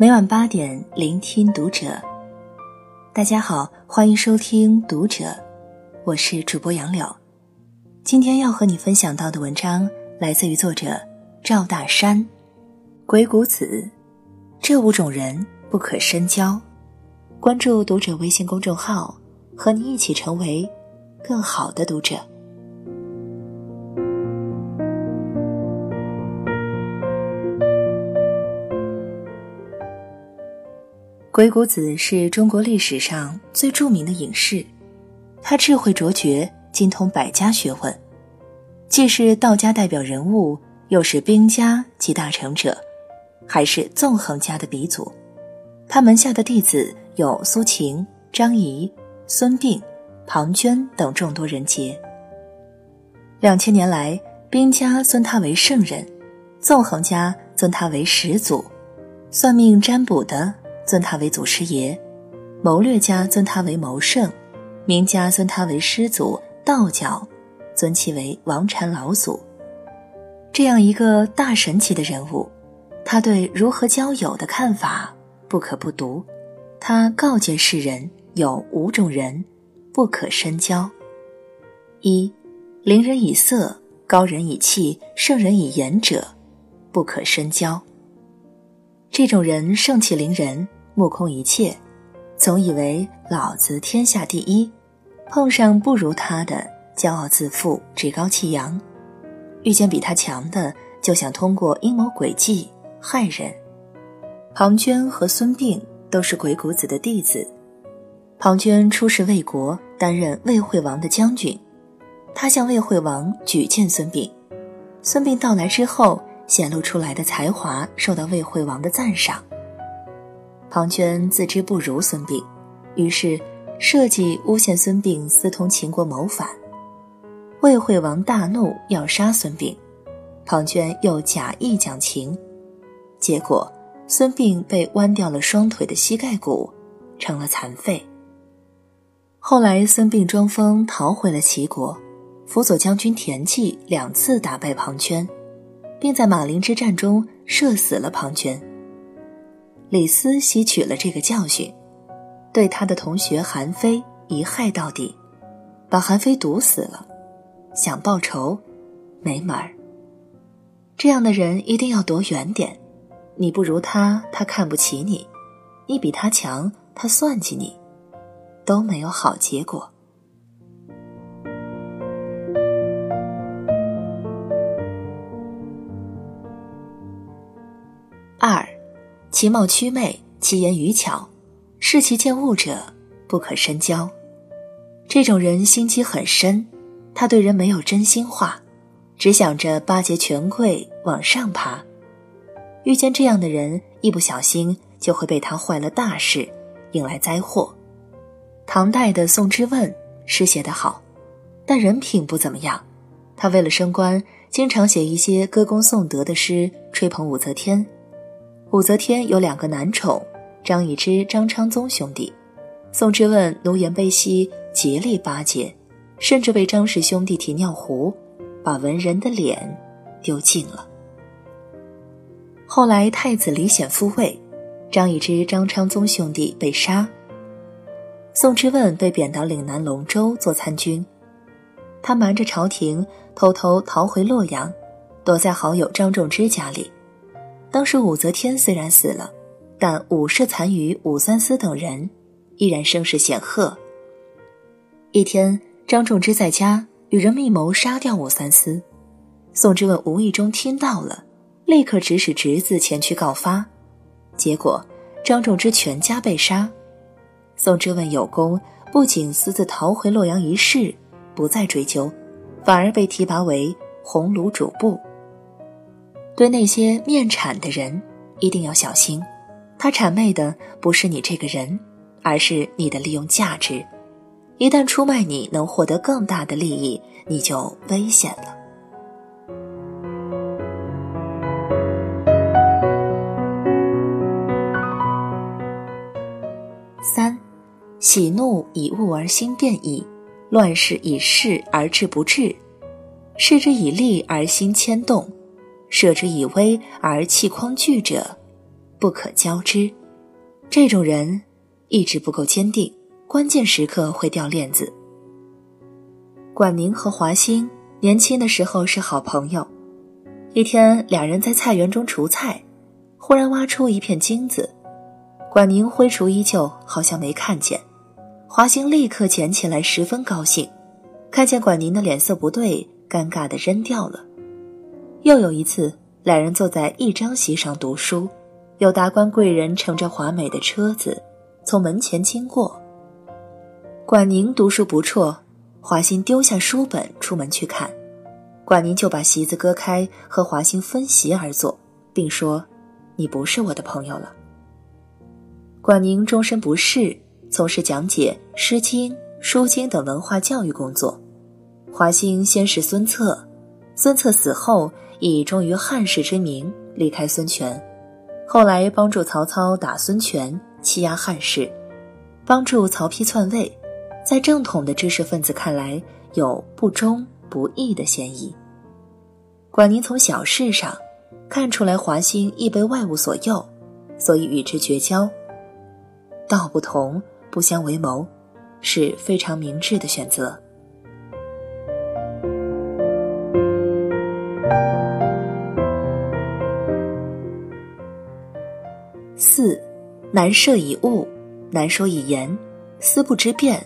每晚八点，聆听读者。大家好，欢迎收听《读者》，我是主播杨柳。今天要和你分享到的文章来自于作者赵大山。鬼谷子，这五种人不可深交。关注《读者》微信公众号，和你一起成为更好的读者。鬼谷子是中国历史上最著名的隐士，他智慧卓绝，精通百家学问，既是道家代表人物，又是兵家集大成者，还是纵横家的鼻祖。他门下的弟子有苏秦、张仪、孙膑、庞涓等众多人杰。两千年来，兵家尊他为圣人，纵横家尊他为始祖，算命占卜的。尊他为祖师爷，谋略家尊他为谋圣，名家尊他为师祖，道教尊其为王禅老祖。这样一个大神奇的人物，他对如何交友的看法不可不读。他告诫世人有五种人不可深交：一、凌人以色、高人以气、圣人以言者，不可深交。这种人盛气凌人。目空一切，总以为老子天下第一，碰上不如他的，骄傲自负，趾高气扬；遇见比他强的，就想通过阴谋诡计害人。庞涓和孙膑都是鬼谷子的弟子。庞涓出使魏国，担任魏惠王的将军，他向魏惠王举荐孙膑。孙膑到来之后，显露出来的才华受到魏惠王的赞赏。庞涓自知不如孙膑，于是设计诬陷孙膑私通秦国谋反。魏惠王大怒，要杀孙膑，庞涓又假意讲情，结果孙膑被剜掉了双腿的膝盖骨，成了残废。后来孙膑装疯逃回了齐国，辅佐将军田忌两次打败庞涓，并在马陵之战中射死了庞涓。李斯吸取了这个教训，对他的同学韩非一害到底，把韩非毒死了。想报仇，没门儿。这样的人一定要躲远点。你不如他，他看不起你；你比他强，他算计你，都没有好结果。其貌曲媚，其言语巧，视其见物者不可深交。这种人心机很深，他对人没有真心话，只想着巴结权贵往上爬。遇见这样的人，一不小心就会被他坏了大事，引来灾祸。唐代的宋之问诗写得好，但人品不怎么样。他为了升官，经常写一些歌功颂德的诗，吹捧武则天。武则天有两个男宠，张易之、张昌宗兄弟。宋之问奴颜卑膝竭力巴结，甚至为张氏兄弟提尿壶，把文人的脸丢尽了。后来太子李显复位，张易之、张昌宗兄弟被杀，宋之问被贬到岭南龙州做参军。他瞒着朝廷，偷偷逃回洛阳，躲在好友张仲之家里。当时武则天虽然死了，但武氏残余武三思等人依然声势显赫。一天，张仲之在家与人密谋杀掉武三思，宋之问无意中听到了，立刻指使侄子前去告发，结果张仲之全家被杀。宋之问有功，不仅私自逃回洛阳一事，不再追究，反而被提拔为鸿胪主簿。对那些面谄的人，一定要小心。他谄媚的不是你这个人，而是你的利用价值。一旦出卖你，能获得更大的利益，你就危险了。三，喜怒以物而心变矣，乱世以事而志不至，事之以利而心牵动。舍之以威而气匡惧者，不可交之。这种人意志不够坚定，关键时刻会掉链子。管宁和华歆年轻的时候是好朋友。一天，两人在菜园中除菜，忽然挖出一片金子。管宁挥锄依旧，好像没看见。华歆立刻捡起来，十分高兴。看见管宁的脸色不对，尴尬的扔掉了。又有一次，两人坐在一张席上读书。有达官贵人乘着华美的车子从门前经过。管宁读书不辍，华歆丢下书本出门去看，管宁就把席子割开和华歆分席而坐，并说：“你不是我的朋友了。”管宁终身不仕，从事讲解《诗经》《书经》等文化教育工作。华歆先是孙策，孙策死后以忠于汉室之名离开孙权。后来帮助曹操打孙权，欺压汉室，帮助曹丕篡位，在正统的知识分子看来有不忠不义的嫌疑。管宁从小事上看出来华歆易被外物所诱，所以与之绝交。道不同不相为谋，是非常明智的选择。四，难设以物，难说以言，思不知变，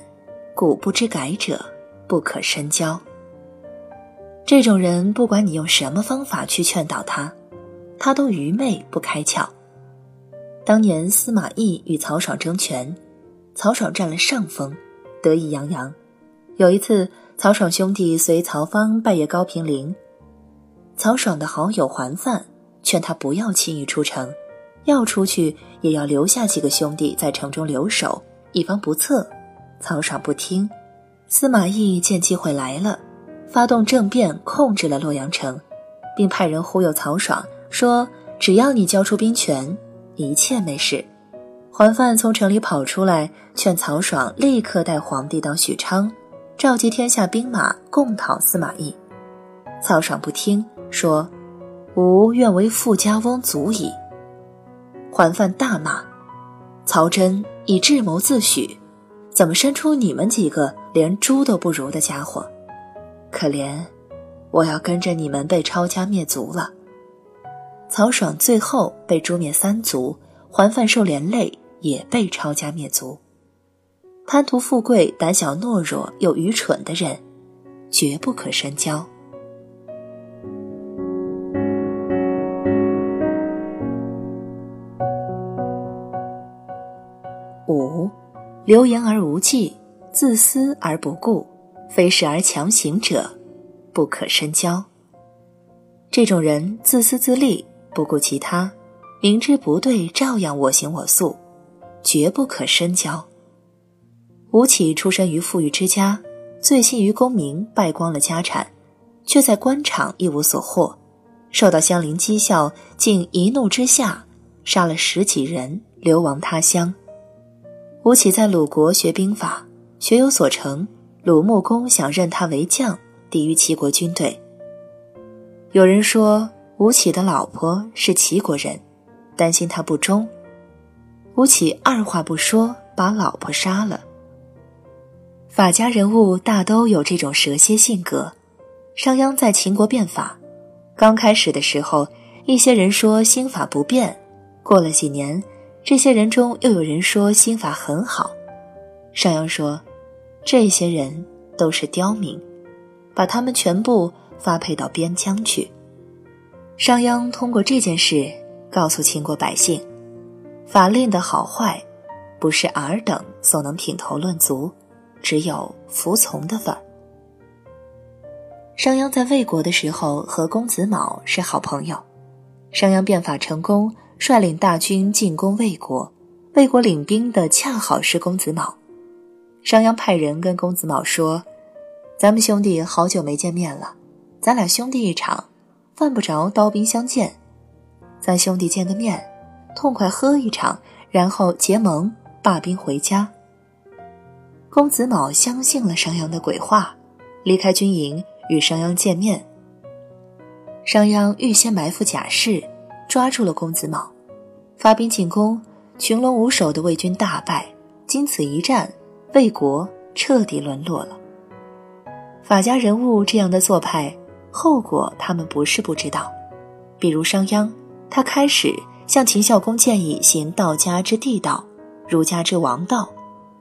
故不知改者，不可深交。这种人，不管你用什么方法去劝导他，他都愚昧不开窍。当年司马懿与曹爽争权，曹爽占了上风，得意洋洋。有一次，曹爽兄弟随曹芳拜谒高平陵，曹爽的好友桓范劝他不要轻易出城。要出去，也要留下几个兄弟在城中留守，以防不测。曹爽不听，司马懿见机会来了，发动政变，控制了洛阳城，并派人忽悠曹爽说：“只要你交出兵权，一切没事。”桓范从城里跑出来，劝曹爽立刻带皇帝到许昌，召集天下兵马共讨司马懿。曹爽不听，说：“吾愿为富家翁足矣。”桓范大骂：“曹真以智谋自诩，怎么生出你们几个连猪都不如的家伙？可怜，我要跟着你们被抄家灭族了。”曹爽最后被诛灭三族，桓范受连累，也被抄家灭族。贪图富贵、胆小懦弱又愚蠢的人，绝不可深交。流言而无忌，自私而不顾，非事而强行者，不可深交。这种人自私自利，不顾其他，明知不对照样我行我素，绝不可深交。吴起出身于富裕之家，醉心于功名，败光了家产，却在官场一无所获，受到乡邻讥笑，竟一怒之下杀了十几人，流亡他乡。吴起在鲁国学兵法，学有所成。鲁穆公想任他为将，抵御齐国军队。有人说吴起的老婆是齐国人，担心他不忠。吴起二话不说，把老婆杀了。法家人物大都有这种蛇蝎性格。商鞅在秦国变法，刚开始的时候，一些人说新法不变，过了几年。这些人中又有人说心法很好，商鞅说，这些人都是刁民，把他们全部发配到边疆去。商鞅通过这件事告诉秦国百姓，法令的好坏，不是尔等所能品头论足，只有服从的份。商鞅在魏国的时候和公子卯是好朋友，商鞅变法成功。率领大军进攻魏国，魏国领兵的恰好是公子卯。商鞅派人跟公子卯说：“咱们兄弟好久没见面了，咱俩兄弟一场，犯不着刀兵相见。咱兄弟见个面，痛快喝一场，然后结盟罢兵回家。”公子卯相信了商鞅的鬼话，离开军营与商鞅见面。商鞅预先埋伏假士。抓住了公子卯，发兵进攻，群龙无首的魏军大败。经此一战，魏国彻底沦落了。法家人物这样的做派，后果他们不是不知道。比如商鞅，他开始向秦孝公建议行道家之地道，儒家之王道，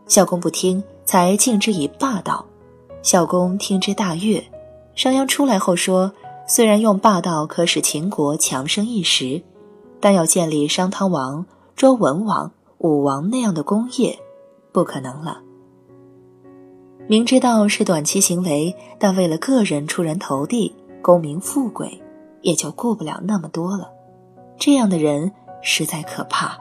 孝公不听，才敬之以霸道。孝公听之大悦。商鞅出来后说：“虽然用霸道可使秦国强盛一时，但要建立商汤王、周文王、武王那样的功业，不可能了。”明知道是短期行为，但为了个人出人头地、功名富贵，也就顾不了那么多了。这样的人实在可怕。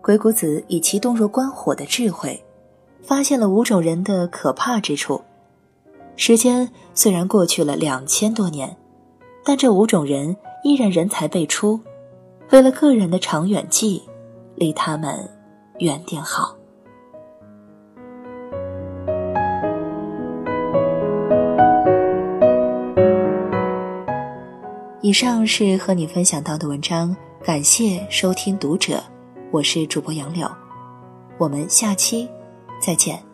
鬼谷子以其洞若观火的智慧，发现了五种人的可怕之处。时间虽然过去了两千多年，但这五种人依然人才辈出。为了个人的长远计，离他们远点好。以上是和你分享到的文章，感谢收听读者，我是主播杨柳，我们下期再见。